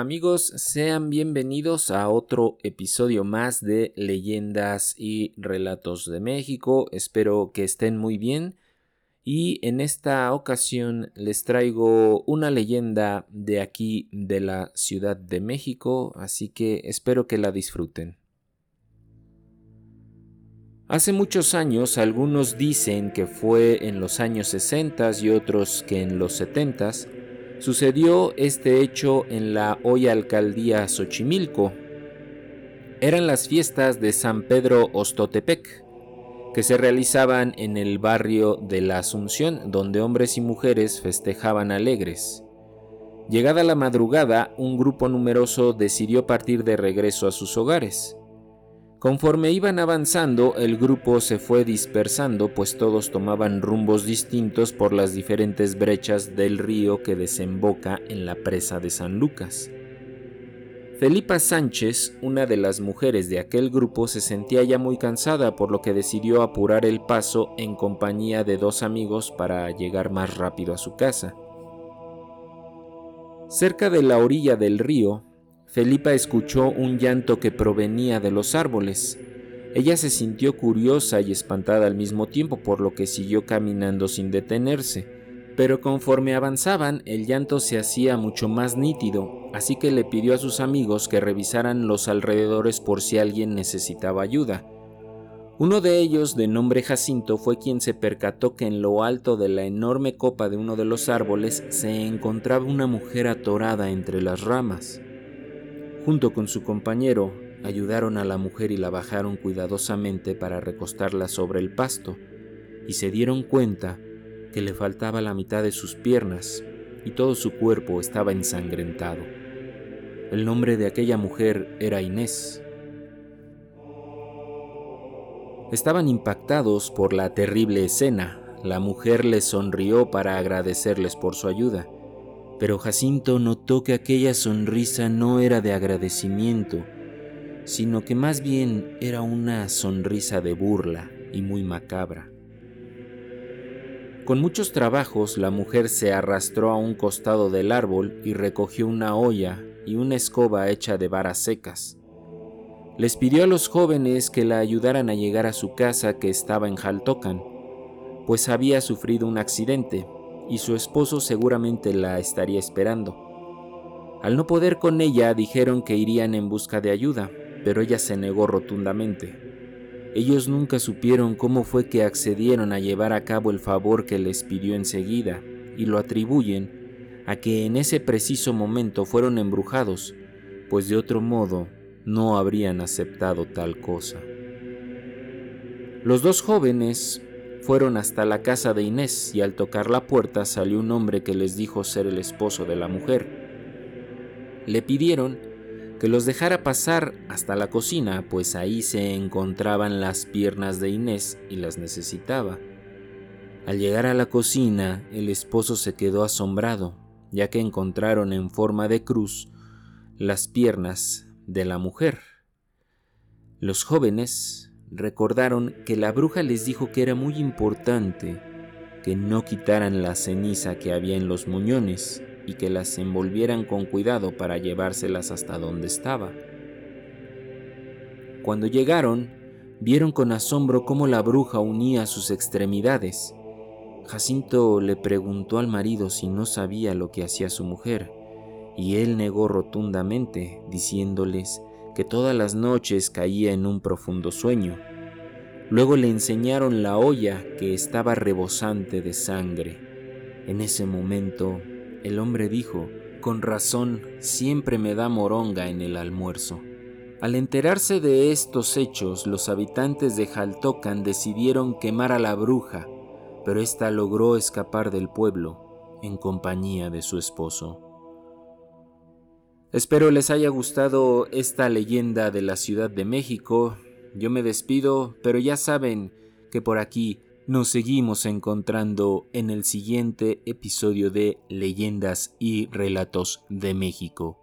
Amigos, sean bienvenidos a otro episodio más de Leyendas y Relatos de México. Espero que estén muy bien. Y en esta ocasión les traigo una leyenda de aquí de la Ciudad de México, así que espero que la disfruten. Hace muchos años algunos dicen que fue en los años 60 y otros que en los 70 Sucedió este hecho en la hoy alcaldía Xochimilco. Eran las fiestas de San Pedro Ostotepec, que se realizaban en el barrio de la Asunción, donde hombres y mujeres festejaban alegres. Llegada la madrugada, un grupo numeroso decidió partir de regreso a sus hogares. Conforme iban avanzando, el grupo se fue dispersando, pues todos tomaban rumbos distintos por las diferentes brechas del río que desemboca en la presa de San Lucas. Felipa Sánchez, una de las mujeres de aquel grupo, se sentía ya muy cansada, por lo que decidió apurar el paso en compañía de dos amigos para llegar más rápido a su casa. Cerca de la orilla del río, Felipa escuchó un llanto que provenía de los árboles. Ella se sintió curiosa y espantada al mismo tiempo, por lo que siguió caminando sin detenerse. Pero conforme avanzaban, el llanto se hacía mucho más nítido, así que le pidió a sus amigos que revisaran los alrededores por si alguien necesitaba ayuda. Uno de ellos, de nombre Jacinto, fue quien se percató que en lo alto de la enorme copa de uno de los árboles se encontraba una mujer atorada entre las ramas. Junto con su compañero, ayudaron a la mujer y la bajaron cuidadosamente para recostarla sobre el pasto, y se dieron cuenta que le faltaba la mitad de sus piernas y todo su cuerpo estaba ensangrentado. El nombre de aquella mujer era Inés. Estaban impactados por la terrible escena. La mujer les sonrió para agradecerles por su ayuda pero Jacinto notó que aquella sonrisa no era de agradecimiento, sino que más bien era una sonrisa de burla y muy macabra. Con muchos trabajos la mujer se arrastró a un costado del árbol y recogió una olla y una escoba hecha de varas secas. Les pidió a los jóvenes que la ayudaran a llegar a su casa que estaba en Jaltocan, pues había sufrido un accidente y su esposo seguramente la estaría esperando. Al no poder con ella dijeron que irían en busca de ayuda, pero ella se negó rotundamente. Ellos nunca supieron cómo fue que accedieron a llevar a cabo el favor que les pidió enseguida, y lo atribuyen a que en ese preciso momento fueron embrujados, pues de otro modo no habrían aceptado tal cosa. Los dos jóvenes fueron hasta la casa de Inés y al tocar la puerta salió un hombre que les dijo ser el esposo de la mujer. Le pidieron que los dejara pasar hasta la cocina, pues ahí se encontraban las piernas de Inés y las necesitaba. Al llegar a la cocina, el esposo se quedó asombrado, ya que encontraron en forma de cruz las piernas de la mujer. Los jóvenes recordaron que la bruja les dijo que era muy importante que no quitaran la ceniza que había en los muñones y que las envolvieran con cuidado para llevárselas hasta donde estaba. Cuando llegaron, vieron con asombro cómo la bruja unía sus extremidades. Jacinto le preguntó al marido si no sabía lo que hacía su mujer, y él negó rotundamente, diciéndoles que todas las noches caía en un profundo sueño. Luego le enseñaron la olla que estaba rebosante de sangre. En ese momento, el hombre dijo, con razón, siempre me da moronga en el almuerzo. Al enterarse de estos hechos, los habitantes de Jaltocan decidieron quemar a la bruja, pero ésta logró escapar del pueblo en compañía de su esposo. Espero les haya gustado esta leyenda de la Ciudad de México. Yo me despido, pero ya saben que por aquí nos seguimos encontrando en el siguiente episodio de Leyendas y Relatos de México.